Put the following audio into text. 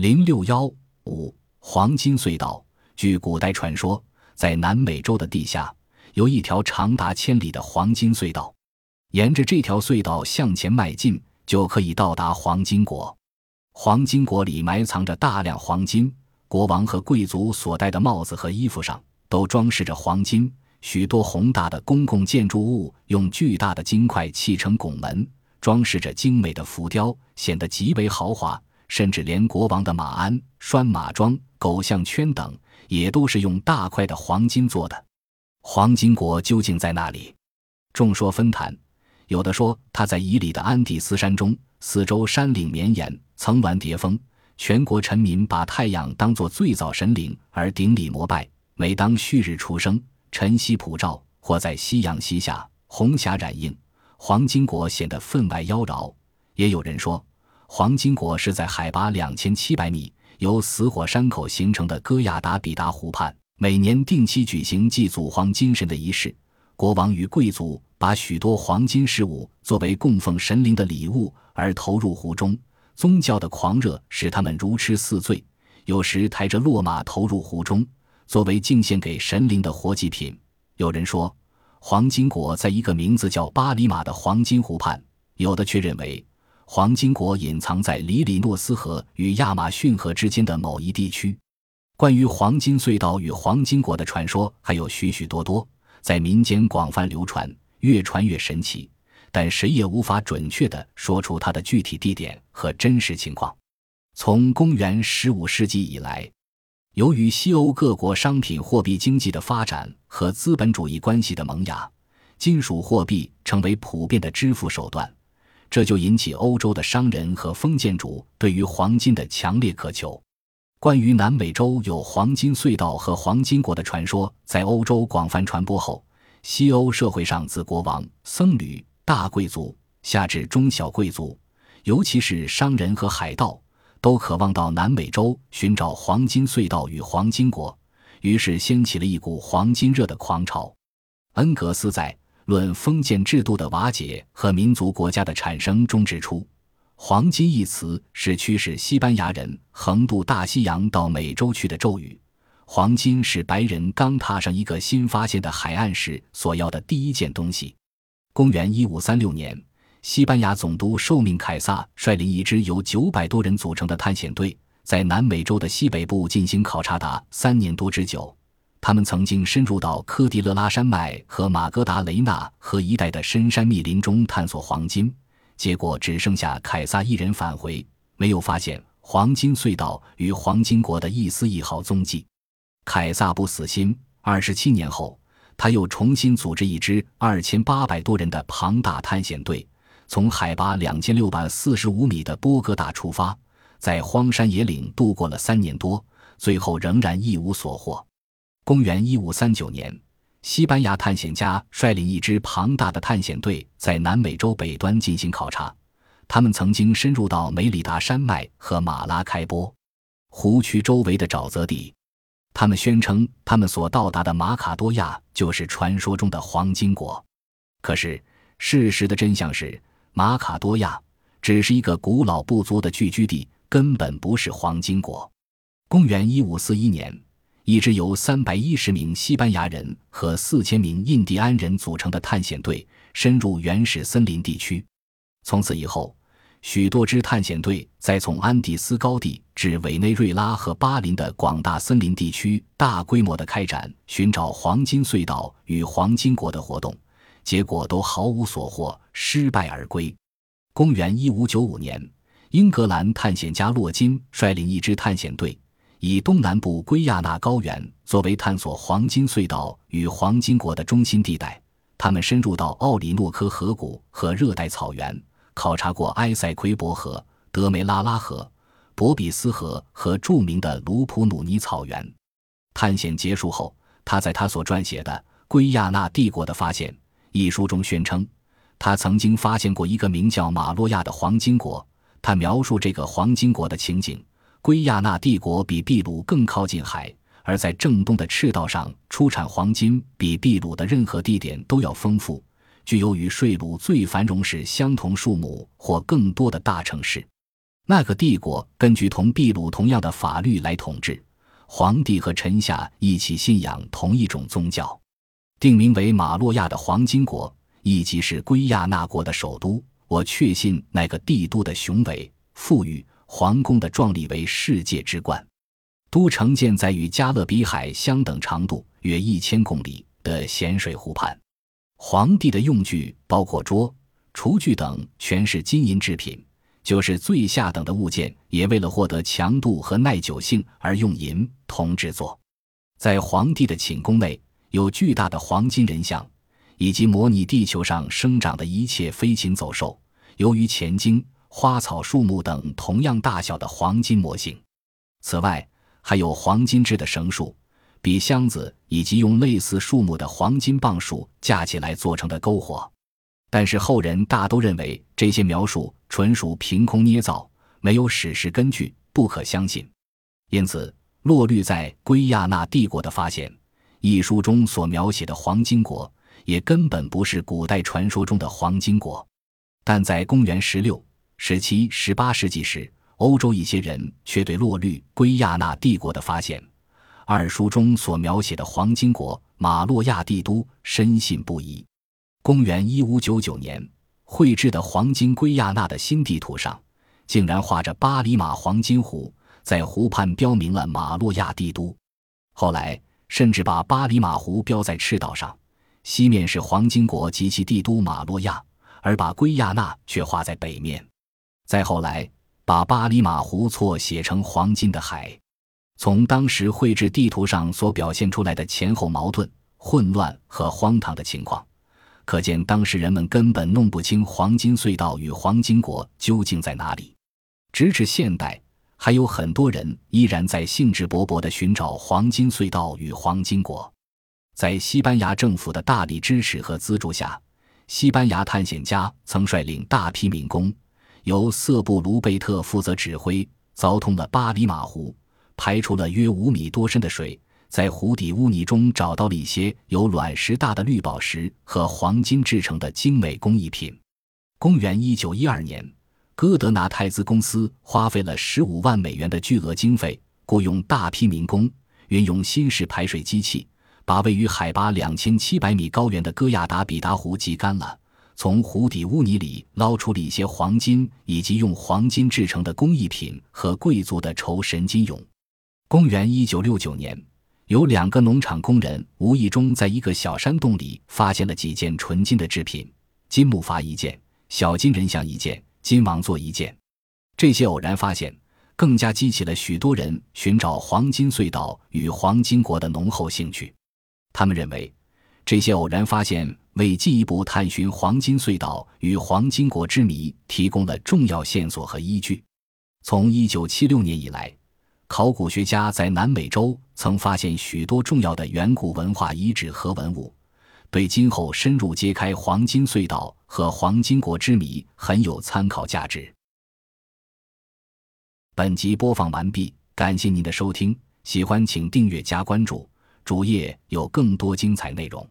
零六幺五黄金隧道。据古代传说，在南美洲的地下有一条长达千里的黄金隧道，沿着这条隧道向前迈进，就可以到达黄金国。黄金国里埋藏着大量黄金，国王和贵族所戴的帽子和衣服上都装饰着黄金。许多宏大的公共建筑物用巨大的金块砌成拱门，装饰着精美的浮雕，显得极为豪华。甚至连国王的马鞍、拴马桩、狗项圈等，也都是用大块的黄金做的。黄金国究竟在哪里？众说纷纭。有的说它在伊犁的安第斯山中，四周山岭绵延，层峦叠峰，全国臣民把太阳当作最早神灵而顶礼膜拜。每当旭日初升，晨曦普照，或在夕阳西下，红霞染映，黄金国显得分外妖娆。也有人说。黄金国是在海拔两千七百米、由死火山口形成的戈亚达比达湖畔，每年定期举行祭祖黄金神的仪式。国王与贵族把许多黄金饰物作为供奉神灵的礼物而投入湖中，宗教的狂热使他们如痴似醉，有时抬着骆马投入湖中，作为敬献给神灵的活祭品。有人说，黄金国在一个名字叫巴里马的黄金湖畔，有的却认为。黄金国隐藏在里里诺斯河与亚马逊河之间的某一地区。关于黄金隧道与黄金国的传说还有许许多多，在民间广泛流传，越传越神奇，但谁也无法准确地说出它的具体地点和真实情况。从公元十五世纪以来，由于西欧各国商品货币经济的发展和资本主义关系的萌芽，金属货币成为普遍的支付手段。这就引起欧洲的商人和封建主对于黄金的强烈渴求。关于南美洲有黄金隧道和黄金国的传说，在欧洲广泛传播后，西欧社会上自国王、僧侣、大贵族下至中小贵族，尤其是商人和海盗，都渴望到南美洲寻找黄金隧道与黄金国，于是掀起了一股黄金热的狂潮。恩格斯在。论封建制度的瓦解和民族国家的产生中指出，黄金一词是驱使西班牙人横渡大西洋到美洲去的咒语。黄金是白人刚踏上一个新发现的海岸时所要的第一件东西。公元一五三六年，西班牙总督受命凯撒率领一支由九百多人组成的探险队，在南美洲的西北部进行考察达三年多之久。他们曾经深入到科迪勒拉山脉和马格达雷纳河一带的深山密林中探索黄金，结果只剩下凯撒一人返回，没有发现黄金隧道与黄金国的一丝一毫踪迹。凯撒不死心，二十七年后，他又重新组织一支二千八百多人的庞大探险队，从海拔两千六百四十五米的波哥大出发，在荒山野岭度过了三年多，最后仍然一无所获。公元一五三九年，西班牙探险家率领一支庞大的探险队在南美洲北端进行考察。他们曾经深入到梅里达山脉和马拉开波湖区周围的沼泽地。他们宣称，他们所到达的马卡多亚就是传说中的黄金国。可是，事实的真相是，马卡多亚只是一个古老部族的聚居地，根本不是黄金国。公元一五四一年。一支由三百一十名西班牙人和四千名印第安人组成的探险队深入原始森林地区。从此以后，许多支探险队在从安第斯高地至委内瑞拉和巴林的广大森林地区大规模的开展寻找黄金隧道与黄金国的活动，结果都毫无所获，失败而归。公元一五九五年，英格兰探险家洛金率领一支探险队。以东南部圭亚那高原作为探索黄金隧道与黄金国的中心地带，他们深入到奥里诺科河谷和热带草原，考察过埃塞奎博河、德梅拉拉河、博比斯河和著名的卢普努尼草原。探险结束后，他在他所撰写的《圭亚那帝国的发现》一书中宣称，他曾经发现过一个名叫马洛亚的黄金国。他描述这个黄金国的情景。圭亚那帝国比秘鲁更靠近海，而在正东的赤道上出产黄金比秘鲁的任何地点都要丰富，具有与税鲁最繁荣时相同数目或更多的大城市。那个帝国根据同秘鲁同样的法律来统治，皇帝和臣下一起信仰同一种宗教，定名为马洛亚的黄金国，亦即是圭亚那国的首都。我确信那个帝都的雄伟、富裕，皇宫的壮丽为世界之冠。都城建在与加勒比海相等长度约一千公里的咸水湖畔。皇帝的用具包括桌、厨具等，全是金银制品。就是最下等的物件，也为了获得强度和耐久性而用银铜制作。在皇帝的寝宫内有巨大的黄金人像，以及模拟地球上生长的一切飞禽走兽、由于前经、花草树木等同样大小的黄金模型。此外，还有黄金制的绳束、笔箱子，以及用类似树木的黄金棒树架起来做成的篝火。但是后人大都认为这些描述纯属凭空捏造，没有史实根据，不可相信。因此，洛律在《圭亚那帝国的发现》一书中所描写的黄金国，也根本不是古代传说中的黄金国。但在公元十六、十七、十八世纪时，欧洲一些人却对洛律《圭亚那帝国的发现》二书中所描写的黄金国马洛亚帝都深信不疑。公元一五九九年，绘制的黄金圭亚那的新地图上，竟然画着巴里马黄金湖，在湖畔标明了马洛亚帝都。后来甚至把巴里马湖标在赤道上，西面是黄金国及其帝都马洛亚，而把圭亚那却画在北面。再后来，把巴里马湖错写成黄金的海。从当时绘制地图上所表现出来的前后矛盾、混乱和荒唐的情况。可见，当时人们根本弄不清黄金隧道与黄金国究竟在哪里。直至现代，还有很多人依然在兴致勃勃地寻找黄金隧道与黄金国。在西班牙政府的大力支持和资助下，西班牙探险家曾率领大批民工，由瑟布卢贝特负责指挥，凿通了巴里马湖，排出了约五米多深的水。在湖底污泥中找到了一些由卵石大的绿宝石和黄金制成的精美工艺品。公元一九一二年，哥德纳泰兹公司花费了十五万美元的巨额经费，雇佣大批民工，运用新式排水机器，把位于海拔两千七百米高原的戈亚达比达湖挤干了，从湖底污泥里捞出了一些黄金以及用黄金制成的工艺品和贵族的绸神金俑。公元一九六九年。有两个农场工人无意中在一个小山洞里发现了几件纯金的制品：金木筏一件，小金人像一件，金王座一件。这些偶然发现更加激起了许多人寻找黄金隧道与黄金国的浓厚兴趣。他们认为，这些偶然发现为进一步探寻黄金隧道与黄金国之谜提供了重要线索和依据。从1976年以来。考古学家在南美洲曾发现许多重要的远古文化遗址和文物，对今后深入揭开黄金隧道和黄金国之谜很有参考价值。本集播放完毕，感谢您的收听，喜欢请订阅加关注，主页有更多精彩内容。